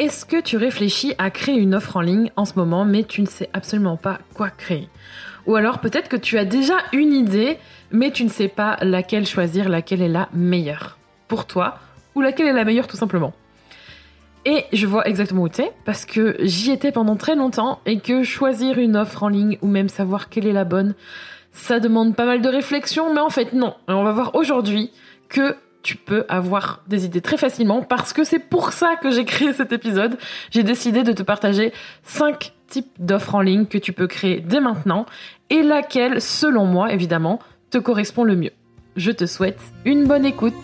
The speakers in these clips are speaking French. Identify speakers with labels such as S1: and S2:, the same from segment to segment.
S1: Est-ce que tu réfléchis à créer une offre en ligne en ce moment mais tu ne sais absolument pas quoi créer? Ou alors peut-être que tu as déjà une idée, mais tu ne sais pas laquelle choisir, laquelle est la meilleure? Pour toi, ou laquelle est la meilleure tout simplement? Et je vois exactement où tu es, parce que j'y étais pendant très longtemps, et que choisir une offre en ligne, ou même savoir quelle est la bonne, ça demande pas mal de réflexion, mais en fait non. on va voir aujourd'hui que tu peux avoir des idées très facilement, parce que c'est pour ça que j'ai créé cet épisode. J'ai décidé de te partager 5 type d'offre en ligne que tu peux créer dès maintenant et laquelle, selon moi évidemment, te correspond le mieux. Je te souhaite une bonne écoute.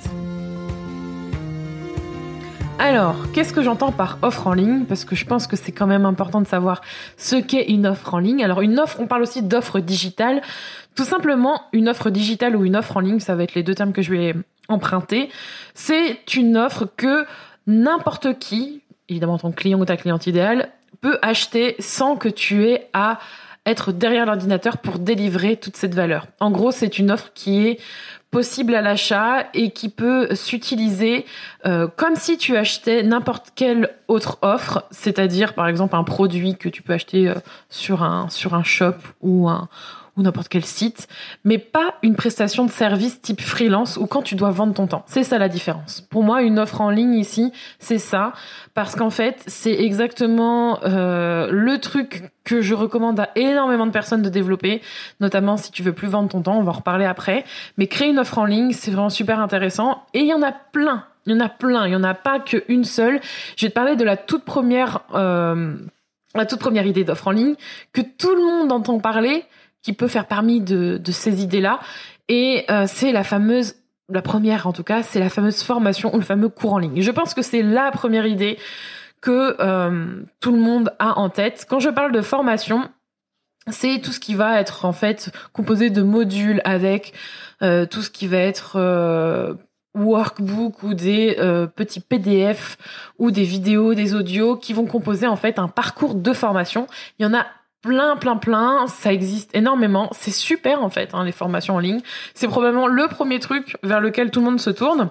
S1: Alors, qu'est-ce que j'entends par offre en ligne? Parce que je pense que c'est quand même important de savoir ce qu'est une offre en ligne. Alors, une offre, on parle aussi d'offre digitale. Tout simplement, une offre digitale ou une offre en ligne, ça va être les deux termes que je vais emprunter. C'est une offre que n'importe qui, évidemment ton client ou ta cliente idéale, peut acheter sans que tu aies à être derrière l'ordinateur pour délivrer toute cette valeur. En gros, c'est une offre qui est possible à l'achat et qui peut s'utiliser euh, comme si tu achetais n'importe quelle autre offre, c'est-à-dire par exemple un produit que tu peux acheter euh, sur un sur un shop ou un ou n'importe quel site, mais pas une prestation de service type freelance ou quand tu dois vendre ton temps. C'est ça la différence. Pour moi, une offre en ligne ici, c'est ça, parce qu'en fait, c'est exactement euh, le truc que je recommande à énormément de personnes de développer, notamment si tu veux plus vendre ton temps, on va en reparler après. Mais créer une offre en ligne, c'est vraiment super intéressant et il y en a plein. Il y en a plein, il y en a pas qu'une seule. Je vais te parler de la toute première, euh, la toute première idée d'offre en ligne que tout le monde entend parler, qui peut faire parmi de, ces idées-là. Et euh, c'est la fameuse, la première en tout cas, c'est la fameuse formation ou le fameux cours en ligne. Je pense que c'est la première idée que euh, tout le monde a en tête. Quand je parle de formation, c'est tout ce qui va être en fait composé de modules avec euh, tout ce qui va être workbook ou des petits PDF ou des vidéos, des audios qui vont composer en fait un parcours de formation. Il y en a plein, plein, plein. Ça existe énormément. C'est super en fait, hein, les formations en ligne. C'est probablement le premier truc vers lequel tout le monde se tourne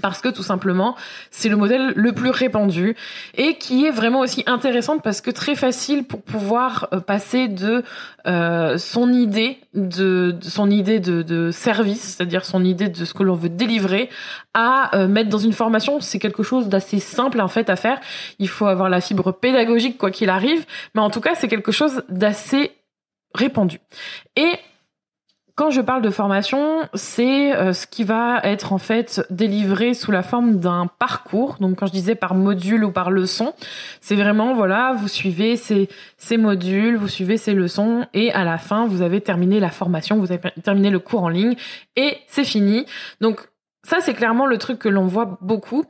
S1: parce que tout simplement c'est le modèle le plus répandu et qui est vraiment aussi intéressante parce que très facile pour pouvoir euh, passer de euh, son idée de, son idée de, de service c'est-à-dire son idée de ce que l'on veut délivrer à euh, mettre dans une formation. C'est quelque chose d'assez simple en fait à faire. Il faut avoir la fibre pédagogique quoi qu'il arrive. Mais en tout cas c'est quelque chose d'assez répandu. Et quand je parle de formation, c'est euh, ce qui va être en fait délivré sous la forme d'un parcours. Donc quand je disais par module ou par leçon, c'est vraiment voilà, vous suivez ces, modules, vous suivez ces leçons et à la fin, vous avez terminé la formation, vous avez terminé le cours en ligne et c'est fini. Donc ça c'est clairement le truc que l'on voit beaucoup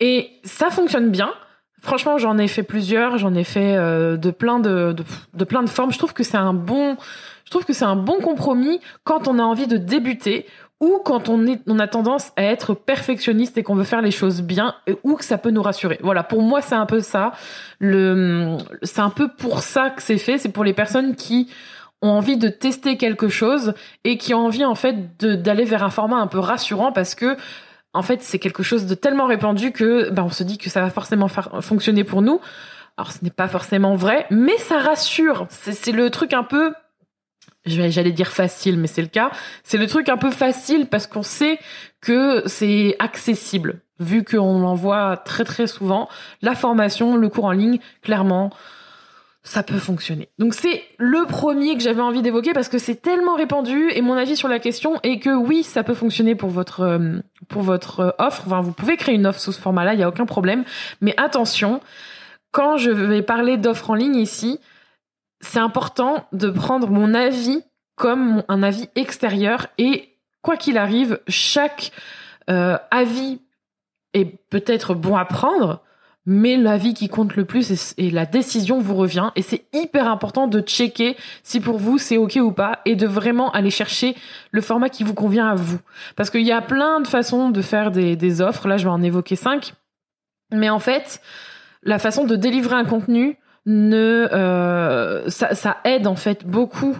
S1: et ça fonctionne bien. Franchement, j'en ai fait plusieurs, j'en ai fait euh, de plein de, de plein de formes. Je trouve que c'est un bon je trouve que c'est un bon compromis quand on a envie de débuter ou quand on, est, on a tendance à être perfectionniste et qu'on veut faire les choses bien ou que ça peut nous rassurer. Voilà, pour moi c'est un peu ça. Le, c'est un peu pour ça que c'est fait. C'est pour les personnes qui ont envie de tester quelque chose et qui ont envie en fait d'aller vers un format un peu rassurant parce que en fait c'est quelque chose de tellement répandu que ben, on se dit que ça va forcément fonctionner pour nous. Alors ce n'est pas forcément vrai, mais ça rassure. C'est le truc un peu j'allais dire facile, mais c'est le cas. C'est le truc un peu facile parce qu'on sait que c'est accessible, vu qu'on en voit très très souvent. La formation, le cours en ligne, clairement, ça peut fonctionner. Donc c'est le premier que j'avais envie d'évoquer parce que c'est tellement répandu et mon avis sur la question est que oui, ça peut fonctionner pour votre euh, pour votre offre. Enfin, vous pouvez créer une offre sous ce format-là, il y a aucun problème. Mais attention, quand je vais parler d'offre en ligne ici, c'est important de prendre mon avis comme un avis extérieur et quoi qu'il arrive, chaque euh, avis est peut-être bon à prendre, mais la vie qui compte le plus et, la décision vous revient. Et c'est hyper important de checker si pour vous c'est ok ou pas et de vraiment aller chercher le format qui vous convient à vous. Parce qu'il y a plein de façons de faire des offres. Là, je vais en évoquer cinq. Mais en fait, la façon de délivrer un contenu ne, euh, ça, ça aide en fait beaucoup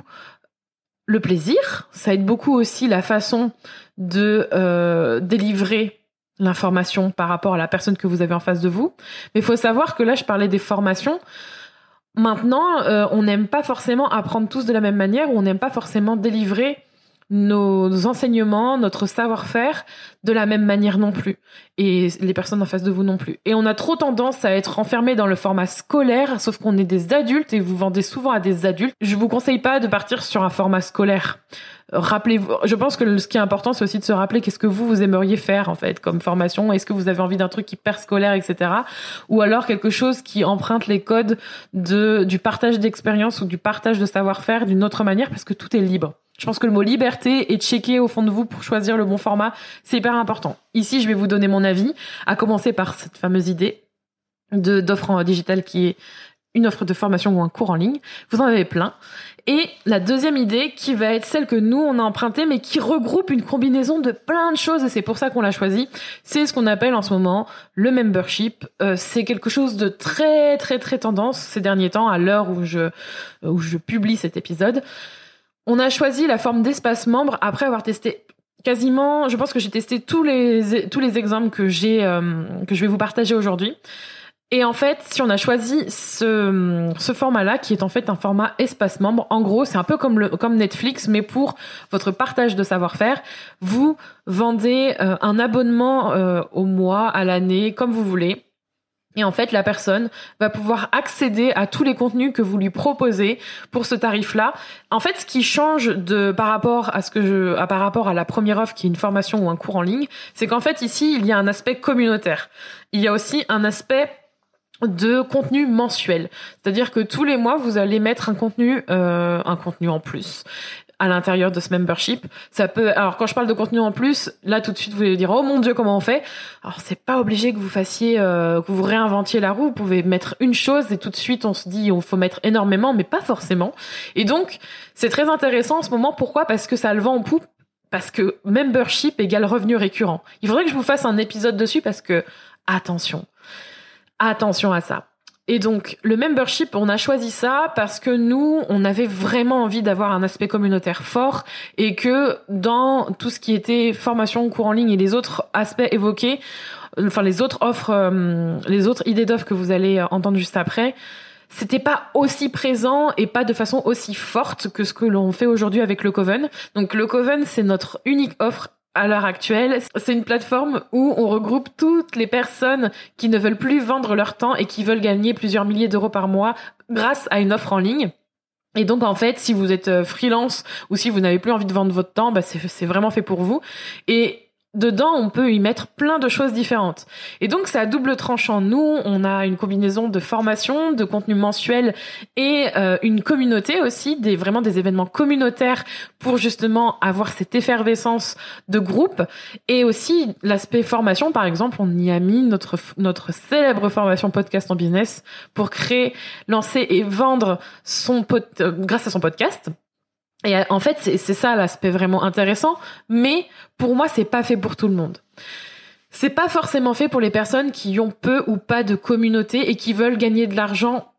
S1: le plaisir. Ça aide beaucoup aussi la façon de euh, délivrer l'information par rapport à la personne que vous avez en face de vous. Mais il faut savoir que là, je parlais des formations. Maintenant, euh, on n'aime pas forcément apprendre tous de la même manière ou on n'aime pas forcément délivrer nos enseignements, notre savoir-faire de la même manière non plus. Et les personnes en face de vous non plus. Et on a trop tendance à être enfermé dans le format scolaire, sauf qu'on est des adultes et vous vendez souvent à des adultes. Je vous conseille pas de partir sur un format scolaire. Rappelez-vous, je pense que ce qui est important, c'est aussi de se rappeler qu'est-ce que vous, vous aimeriez faire, en fait, comme formation. Est-ce que vous avez envie d'un truc hyper scolaire, etc. Ou alors quelque chose qui emprunte les codes de, du partage d'expérience ou du partage de savoir-faire d'une autre manière, parce que tout est libre. Je pense que le mot liberté et checker au fond de vous pour choisir le bon format, c'est hyper important. Ici, je vais vous donner mon avis, à commencer par cette fameuse idée de d'offre en digital qui est une offre de formation ou un cours en ligne. Vous en avez plein. Et la deuxième idée qui va être celle que nous on a empruntée mais qui regroupe une combinaison de plein de choses et c'est pour ça qu'on l'a choisi, c'est ce qu'on appelle en ce moment le membership. Euh, c'est quelque chose de très très très tendance ces derniers temps à l'heure où je où je publie cet épisode. On a choisi la forme d'espace membre après avoir testé quasiment, je pense que j'ai testé tous les tous les exemples que j'ai euh, que je vais vous partager aujourd'hui. Et en fait, si on a choisi ce, ce format-là, qui est en fait un format espace membre, en gros, c'est un peu comme, le, comme Netflix, mais pour votre partage de savoir-faire, vous vendez euh, un abonnement euh, au mois, à l'année, comme vous voulez. Et en fait, la personne va pouvoir accéder à tous les contenus que vous lui proposez pour ce tarif-là. En fait, ce qui change par rapport à ce que je, par rapport à la première offre qui est une formation ou un cours en ligne, c'est qu'en fait ici il y a un aspect communautaire. Il y a aussi un aspect de contenu mensuel. C'est-à-dire que tous les mois, vous allez mettre un contenu, euh, un contenu en plus à l'intérieur de ce membership. Ça peut, alors quand je parle de contenu en plus, là tout de suite vous allez dire oh mon dieu comment on fait? Alors c'est pas obligé que vous fassiez, euh, que vous réinventiez la roue. Vous pouvez mettre une chose et tout de suite on se dit il faut mettre énormément, mais pas forcément. Et donc c'est très intéressant en ce moment. Pourquoi? Parce que ça le vend en poupe. Parce que membership égale revenu récurrent. Il faudrait que je vous fasse un épisode dessus parce que attention, attention à ça. Et donc, le membership, on a choisi ça parce que nous, on avait vraiment envie d'avoir un aspect communautaire fort et que dans tout ce qui était formation, cours en ligne et les autres aspects évoqués, enfin les autres offres, euh, les autres idées d'offres que vous allez entendre juste après, c'était pas aussi présent et pas de façon aussi forte que ce que l'on fait aujourd'hui avec le Coven. Donc le Coven, c'est notre unique offre à l'heure actuelle, c'est une plateforme où on regroupe toutes les personnes qui ne veulent plus vendre leur temps et qui veulent gagner plusieurs milliers d'euros par mois grâce à une offre en ligne. Et donc en fait, si vous êtes euh, freelance ou si vous n'avez plus envie de vendre votre temps, bah c'est vraiment fait pour vous. Et dedans, on peut y mettre plein de choses différentes. Et donc, c'est à double tranchant. Nous, on a une combinaison de formation, de contenu mensuel et euh, une communauté aussi, des vraiment des événements communautaires pour justement avoir cette effervescence de groupe. Et aussi l'aspect formation, par exemple, on y a mis notre notre célèbre formation podcast en business pour créer, lancer et vendre son pod, euh, grâce à son podcast. Et euh, en fait, c'est ça l'aspect vraiment intéressant, mais pour moi, c'est pas fait pour tout le monde. C'est pas forcément fait pour les personnes qui ont peu ou pas de communauté et qui veulent gagner de l'argent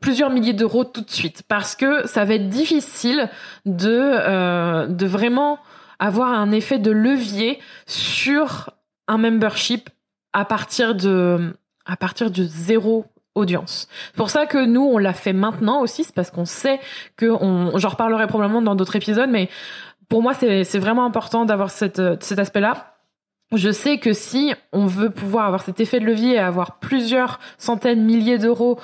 S1: plusieurs milliers d'euros tout de suite parce que ça va être difficile de euh, de vraiment avoir un effet de levier sur un membership à partir de à partir de zéro audience. C'est pour ça que nous, on l'a fait maintenant aussi, c'est parce qu'on sait que on, j'en reparlerai probablement dans d'autres épisodes, mais pour moi, c'est vraiment important d'avoir cet aspect-là. Je sais que si on veut pouvoir avoir cet effet de levier et avoir plusieurs centaines, milliers d'euros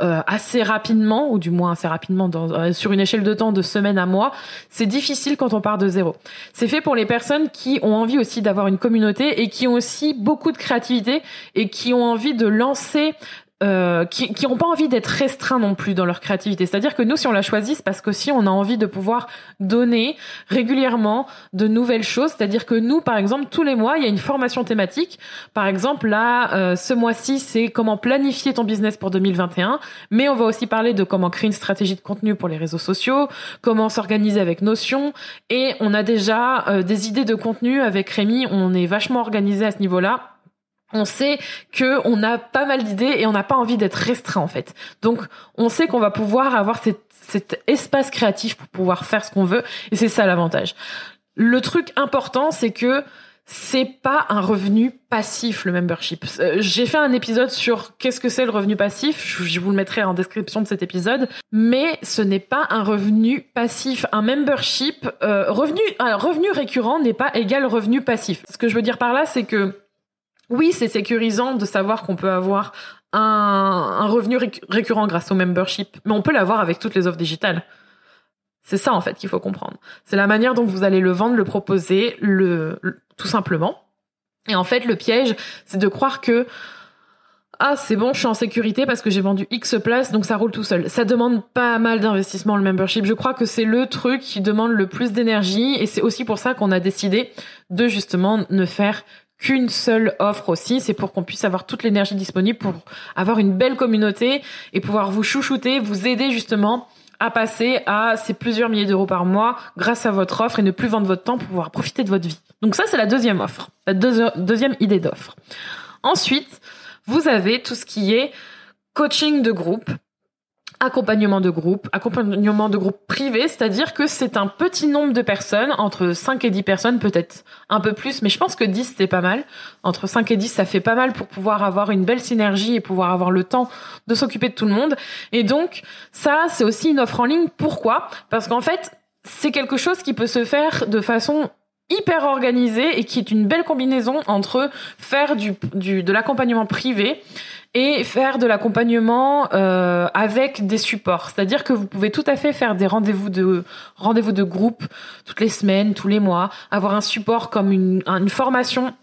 S1: euh, assez rapidement, ou du moins assez rapidement euh, sur une échelle de temps de semaine à mois, c'est difficile quand on part de zéro. C'est fait pour les personnes qui ont envie aussi d'avoir une communauté et qui ont aussi beaucoup de créativité et qui ont envie de lancer euh, qui qui ont pas envie d'être restreints non plus dans leur créativité. C'est-à-dire que nous, si on la choisit, c'est parce que si on a envie de pouvoir donner régulièrement de nouvelles choses. C'est-à-dire que nous, par exemple, tous les mois, il y a une formation thématique. Par exemple, là, euh, ce mois-ci, c'est comment planifier ton business pour 2021. Mais on va aussi parler de comment créer une stratégie de contenu pour les réseaux sociaux, comment s'organiser avec Notion. Et on a déjà euh, des idées de contenu avec Rémi. On est vachement organisé à ce niveau-là on sait que on a pas mal d'idées et on n'a pas envie d'être restreint en fait. Donc on sait qu'on va pouvoir avoir cet espace créatif pour pouvoir faire ce qu'on veut et c'est ça l'avantage. Le truc important c'est que c'est pas un revenu passif le membership. Euh, j'ai fait un épisode sur qu'est-ce que c'est le revenu passif, je vous le mettrai en description de cet épisode, mais ce n'est pas un revenu passif. Un membership, euh, revenu, un revenu récurrent n'est pas égal revenu passif. Ce que je veux dire par là, c'est que oui, c'est sécurisant de savoir qu'on peut avoir un, revenu récurrent grâce au membership, mais on peut l'avoir avec toutes les offres digitales. C'est ça en fait qu'il faut comprendre. C'est la manière dont vous allez le vendre, le proposer, le, tout simplement. Et en fait, le piège, c'est de croire que ah c'est bon, je suis en sécurité parce que j'ai vendu X places, donc ça roule tout seul. Ça demande pas mal d'investissement le membership. Je crois que c'est le truc qui demande le plus d'énergie et c'est aussi pour ça qu'on a décidé de justement ne faire qu'une seule offre aussi. C'est pour qu'on puisse avoir toute l'énergie disponible pour avoir une belle communauté et pouvoir vous chouchouter, vous aider justement à passer à ces plusieurs milliers d'euros par mois grâce à votre offre et ne plus vendre votre temps pour pouvoir profiter de votre vie. Donc ça, c'est la deuxième offre, la deuxième idée d'offre. Ensuite, vous avez tout ce qui est coaching de groupe accompagnement de groupe, accompagnement de groupe privé, c'est-à-dire que c'est un petit nombre de personnes, entre 5 et 10 personnes, peut-être un peu plus, mais je pense que 10 c'est pas mal. Entre 5 et 10 ça fait pas mal pour pouvoir avoir une belle synergie et pouvoir avoir le temps de s'occuper de tout le monde. Et donc ça c'est aussi une offre en ligne. Pourquoi? Parce qu'en fait c'est quelque chose qui peut se faire de façon hyper organisée et qui est une belle combinaison entre faire du, du de l'accompagnement privé et faire de l'accompagnement euh, avec des supports. C'est-à-dire que vous pouvez tout à fait faire des rendez-vous de rendez-vous de groupe toutes les semaines, tous les mois, avoir un support comme une, une formation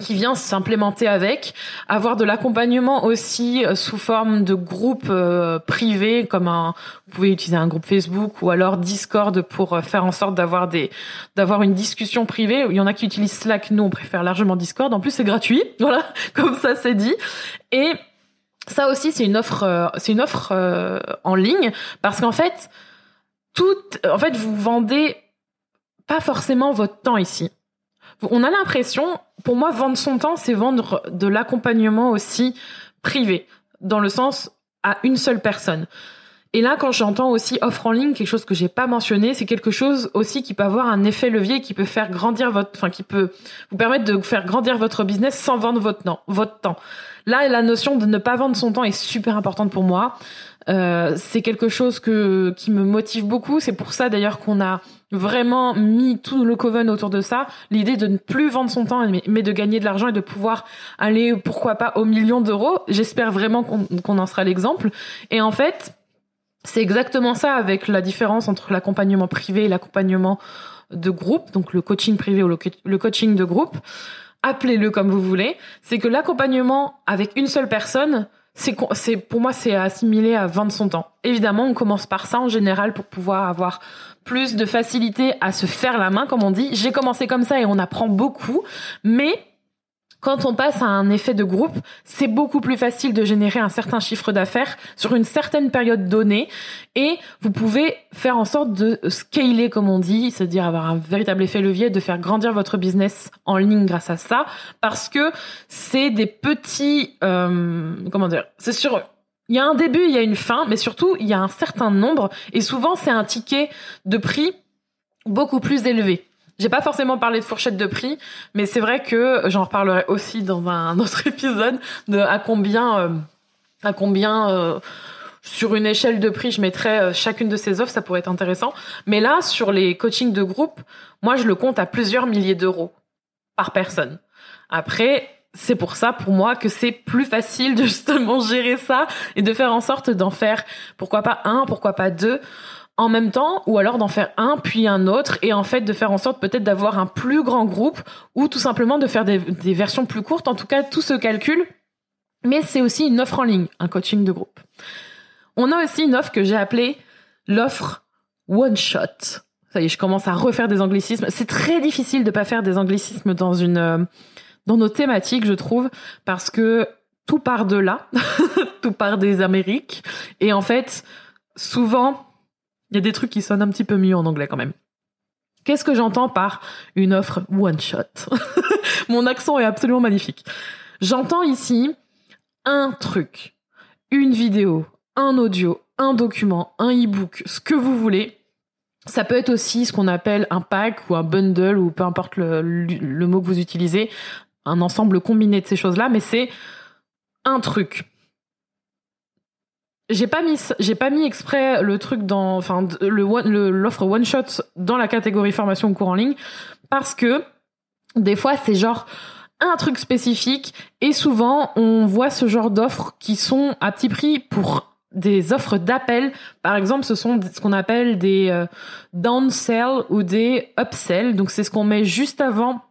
S1: qui vient s'implémenter avec, avoir de l'accompagnement aussi euh, sous forme de groupe euh, privé, comme un, vous pouvez utiliser un groupe Facebook ou alors Discord pour faire en sorte d'avoir des, d'avoir une discussion privée. Il y en a qui utilisent Slack, nous on préfère largement Discord. En plus c'est gratuit, voilà, comme ça c'est dit. Et ça aussi, c'est une offre, euh, c'est une offre euh, en ligne parce qu'en fait, tout, en fait, vous vendez pas forcément votre temps ici. On a l'impression, pour moi, vendre son temps, c'est vendre de l'accompagnement aussi privé, dans le sens à une seule personne. Et là, quand j'entends aussi offre en ligne, quelque chose que j'ai pas mentionné, c'est quelque chose aussi qui peut avoir un effet levier, qui peut faire grandir votre, enfin, qui peut vous permettre de faire grandir votre business sans vendre votre temps, votre temps. Là, la notion de ne pas vendre son temps est super importante pour moi. Euh, c'est quelque chose que qui me motive beaucoup. C'est pour ça d'ailleurs qu'on a vraiment mis tout le coven autour de ça. L'idée de ne plus vendre son temps, mais, de gagner de l'argent et de pouvoir aller, pourquoi pas, aux millions d'euros. J'espère vraiment qu'on en sera l'exemple. Et en fait, c'est exactement ça avec la différence entre l'accompagnement privé et l'accompagnement de groupe, donc le coaching privé ou le, coaching de groupe. Appelez-le comme vous voulez. C'est que l'accompagnement avec une seule personne, c'est, pour moi c'est assimilé à vendre son temps. Évidemment, on commence par ça en général pour pouvoir avoir plus de facilité à se faire la main, comme on dit. J'ai commencé comme ça et on apprend beaucoup, mais quand on passe à un effet de groupe, c'est beaucoup plus facile de générer un certain chiffre d'affaires sur une certaine période donnée et vous pouvez faire en sorte de scaler, comme on dit, c'est-à-dire avoir un véritable effet levier, de faire grandir votre business en ligne grâce à ça, parce que c'est des petits, euh, comment dire, c'est sûr, il y a un début, il y a une fin, mais surtout, il y a un certain nombre, et souvent, c'est un ticket de prix beaucoup plus élevé. J'ai pas forcément parlé de fourchette de prix, mais c'est vrai que j'en reparlerai aussi dans un autre épisode de à combien, euh, à combien euh, sur une échelle de prix je mettrais euh, chacune de ces offres, ça pourrait être intéressant. Mais là, sur les coachings de groupe, moi je le compte à plusieurs milliers d'euros par personne. Après, c'est pour ça, pour moi, que c'est plus facile de justement gérer ça et de faire en sorte d'en faire, pourquoi pas un, pourquoi pas deux en même temps ou alors d'en faire un puis un autre et en fait de faire en sorte peut-être d'avoir un plus grand groupe ou tout simplement de faire des, versions plus courtes. En tout cas, tout se calcule Mais c'est aussi une offre en ligne, un coaching de groupe. On a aussi une offre que j'ai appelée l'offre one shot. Ça y est, je commence à refaire des anglicismes. C'est très difficile de pas faire des anglicismes dans une euh, dans nos thématiques, je trouve, parce que tout part de là, tout part des Amériques, et en fait, souvent, il y a des trucs qui sonnent un petit peu mieux en anglais quand même. Qu'est-ce que j'entends par une offre one shot? Mon accent est absolument magnifique. J'entends ici un truc, une vidéo, un audio, un document, un e-book, ce que vous voulez. Ça peut être aussi ce qu'on appelle un pack ou un bundle ou peu importe le, le mot que vous utilisez, un ensemble combiné de ces choses-là, mais c'est un truc. J'ai pas mis, j'ai pas mis exprès le truc dans, enfin, le l'offre one shot dans la catégorie formation ou cours en ligne parce que des fois c'est genre un truc spécifique et souvent on voit ce genre d'offres qui sont à petit prix pour des offres d'appel. Par exemple, ce sont ce qu'on appelle des euh, downsell ou des upsell. Donc c'est ce qu'on met juste avant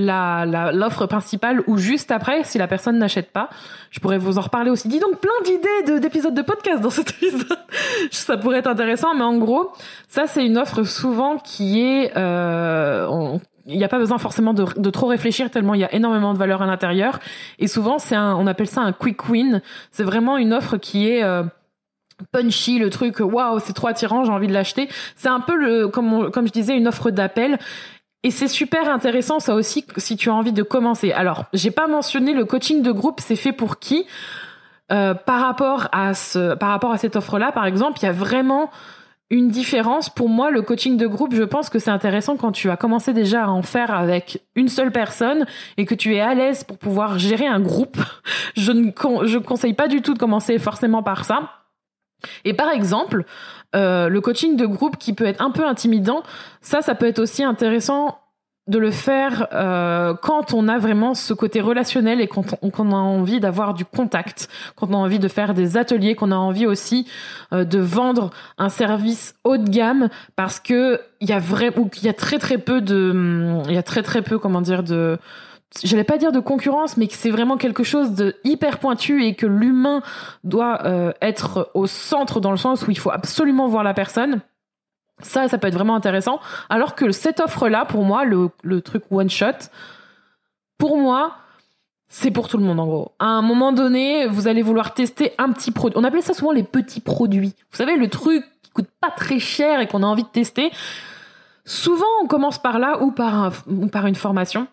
S1: l'offre principale ou juste après si la personne n'achète pas. Je pourrais vous en reparler aussi. Dis donc plein d'idées d'épisodes de, podcast dans cet épisode. ça pourrait être intéressant, mais en gros, ça c'est une offre souvent qui est euh, il n'y a pas besoin forcément de, trop réfléchir tellement il y a énormément de valeur à l'intérieur et souvent c'est on appelle ça un quick win c'est vraiment une offre qui est euh, punchy, le truc, waouh, c'est trop attirant, j'ai envie de l'acheter. C'est un peu le, comme, comme je disais, une offre d'appel. Et c'est super intéressant ça aussi si tu as envie de commencer. Alors, j'ai pas mentionné le coaching de groupe, c'est fait pour qui? Euh, par rapport à ce, par rapport à cette offre-là, par exemple, il y a vraiment une différence. Pour moi, le coaching de groupe, je pense que c'est intéressant quand tu as commencé déjà à en faire avec une seule personne et que tu es à l'aise pour pouvoir gérer un groupe. Je ne je conseille pas du tout de commencer forcément par ça. Et par exemple, euh, le coaching de groupe qui peut être un peu intimidant, ça, ça peut être aussi intéressant de le faire euh, quand on a vraiment ce côté relationnel et quand on, a envie d'avoir du contact, quand on a envie de faire des ateliers, qu'on a envie aussi euh, de vendre un service haut de gamme parce que il y a vrai ou qu'il y a très très peu de il y a très très peu comment dire de j'allais pas dire de concurrence, mais que c'est vraiment quelque chose de hyper pointu et que l'humain doit euh, être au centre dans le sens où il faut absolument voir la personne. Ça, ça peut être vraiment intéressant. Alors que cette offre-là, pour moi, le, le truc one shot, pour moi, c'est pour tout le monde en gros. À un moment donné, vous allez vouloir tester un petit produit. On appelait ça souvent les petits produits. Vous savez, le truc qui coûte pas très cher et qu'on a envie de tester. Souvent, on commence par là ou par, un, ou par une formation.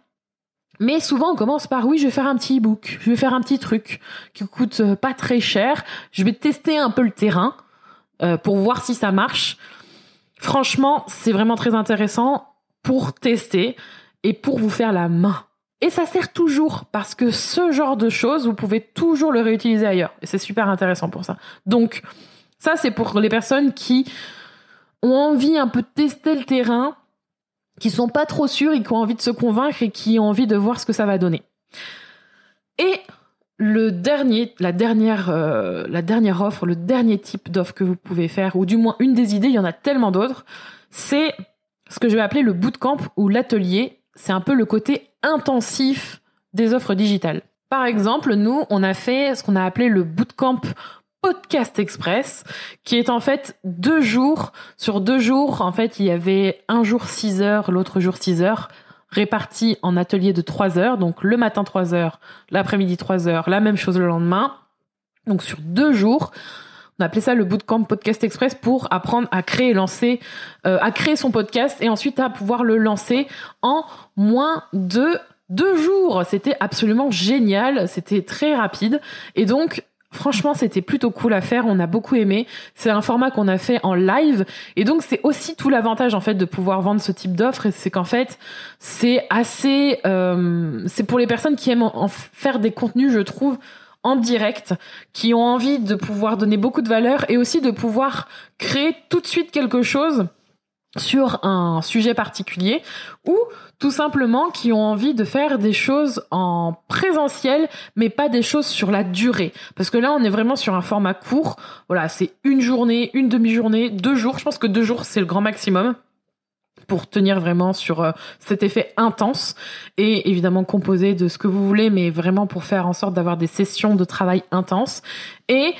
S1: Mais souvent, on commence par oui, je vais faire un petit e-book, je vais faire un petit truc qui coûte euh, pas très cher. Je vais tester un peu le terrain euh, pour voir si ça marche. Franchement, c'est vraiment très intéressant pour tester et pour vous faire la main. Et ça sert toujours parce que ce genre de choses, vous pouvez toujours le réutiliser ailleurs. Et c'est super intéressant pour ça. Donc, ça, c'est pour les personnes qui ont envie un peu de tester le terrain qui sont pas trop sûrs et qui ont envie de se convaincre et qui ont envie de voir ce que ça va donner. Et le dernier, la dernière, euh, la dernière offre, le dernier type d'offre que vous pouvez faire, ou du moins une des idées, il y en a tellement d'autres, c'est ce que je vais appeler le bootcamp ou l'atelier. C'est un peu le côté intensif des offres digitales. Par exemple, nous, on a fait ce qu'on a appelé le bootcamp Podcast Express, qui est en fait deux jours. Sur deux jours, en fait, il y avait un jour 6 heures, l'autre jour 6 heures, répartis en ateliers de 3 heures. Donc le matin 3 heures, l'après-midi 3 heures, la même chose le lendemain. Donc sur deux jours, on appelait ça le bootcamp Podcast Express pour apprendre à créer lancer, euh, à créer son podcast et ensuite à pouvoir le lancer en moins de deux jours. C'était absolument génial, c'était très rapide et donc Franchement, c'était plutôt cool à faire. On a beaucoup aimé. C'est un format qu'on a fait en live. Et donc, c'est aussi tout l'avantage, en fait, de pouvoir vendre ce type d'offre. C'est qu'en fait, c'est assez, euh, c'est pour les personnes qui aiment en faire des contenus, je trouve, en direct, qui ont envie de pouvoir donner beaucoup de valeur et aussi de pouvoir créer tout de suite quelque chose sur un sujet particulier ou tout simplement qui ont envie de faire des choses en présentiel mais pas des choses sur la durée. Parce que là on est vraiment sur un format court. Voilà c'est une journée une demi-journée deux jours. Je pense que deux jours c'est le grand maximum pour tenir vraiment sur euh, cet effet intense et évidemment composé de ce que vous voulez, mais vraiment pour faire en sorte d'avoir des sessions de travail intenses. Et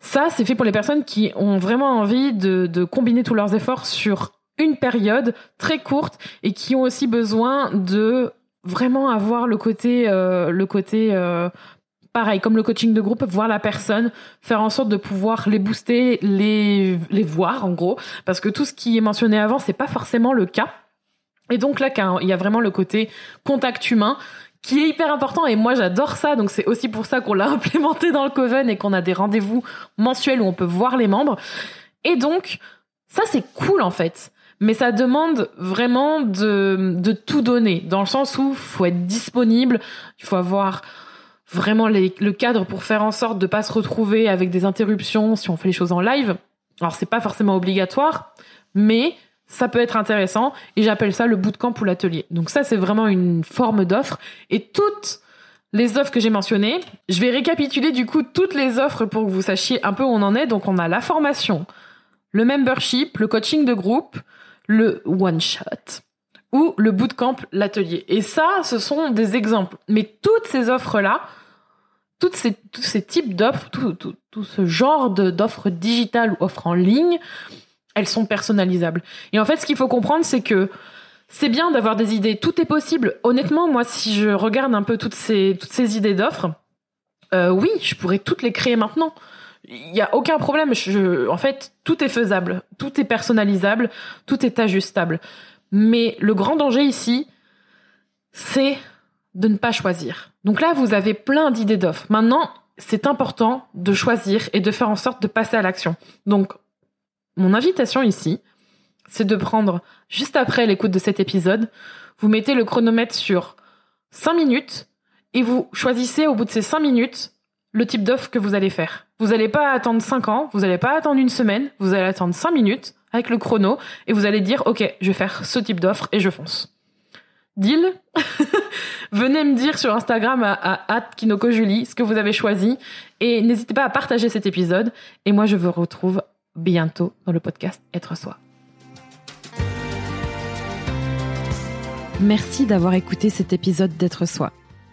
S1: ça, c'est fait pour les personnes qui ont vraiment envie de, de combiner tous leurs efforts sur une période très courte et qui ont aussi besoin de vraiment avoir le côté euh, le côté euh, pareil comme le coaching de groupe voir la personne faire en sorte de pouvoir les booster les les voir en gros. Parce que tout ce qui est mentionné avant c'est pas forcément le cas. Et donc là il y a vraiment le côté contact humain qui est hyper important et moi j'adore ça. Donc c'est aussi pour ça qu'on l'a implémenté dans le Coven et qu'on a des rendez-vous mensuels où on peut voir les membres. Et donc ça c'est cool en fait mais ça demande vraiment de, tout donner, dans le sens où il faut être disponible, il faut avoir vraiment le cadre pour faire en sorte de pas se retrouver avec des interruptions si on fait les choses en live. Alors c'est pas forcément obligatoire, mais ça peut être intéressant et j'appelle ça le bootcamp ou l'atelier. Donc ça c'est vraiment une forme d'offre et toutes les offres que j'ai mentionnées, je vais récapituler du coup toutes les offres pour que vous sachiez un peu où on en est. Donc on a la formation, le membership, le coaching de groupe, le one shot ou le bootcamp, l'atelier. Et ça, ce sont des exemples. Mais toutes ces offres-là, toutes ces, tous ces types d'offres, tout, tout, tout, ce genre d'offres digitales ou offres en ligne, elles sont personnalisables. Et en fait, ce qu'il faut comprendre, c'est que c'est bien d'avoir des idées. Tout est possible. Honnêtement, moi, si je regarde un peu toutes ces, toutes ces idées d'offres, euh, oui, je pourrais toutes les créer maintenant il y a aucun problème. En fait, tout est faisable, tout est personnalisable, tout est ajustable. Mais le grand danger ici, c'est de ne pas choisir. Donc là, vous avez plein d'idées d'offres. Maintenant, c'est important de choisir et de faire en sorte de passer à l'action. Donc, mon invitation ici, c'est de prendre, juste après l'écoute de cet épisode, vous mettez le chronomètre sur 5 minutes et vous choisissez au bout de ces 5 minutes le type d'offre que vous allez faire. Vous n'allez pas attendre 5 ans, vous n'allez pas attendre une semaine, vous allez attendre 5 minutes avec le chrono et vous allez dire OK, je vais faire ce type d'offre et je fonce. Deal? Venez me dire sur Instagram à, à ce que vous avez choisi et n'hésitez pas à partager cet épisode et moi je vous retrouve bientôt dans le podcast Être soi.
S2: Merci d'avoir écouté cet épisode d'être soi.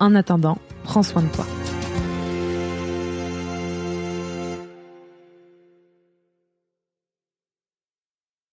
S2: En attendant, prends soin de toi.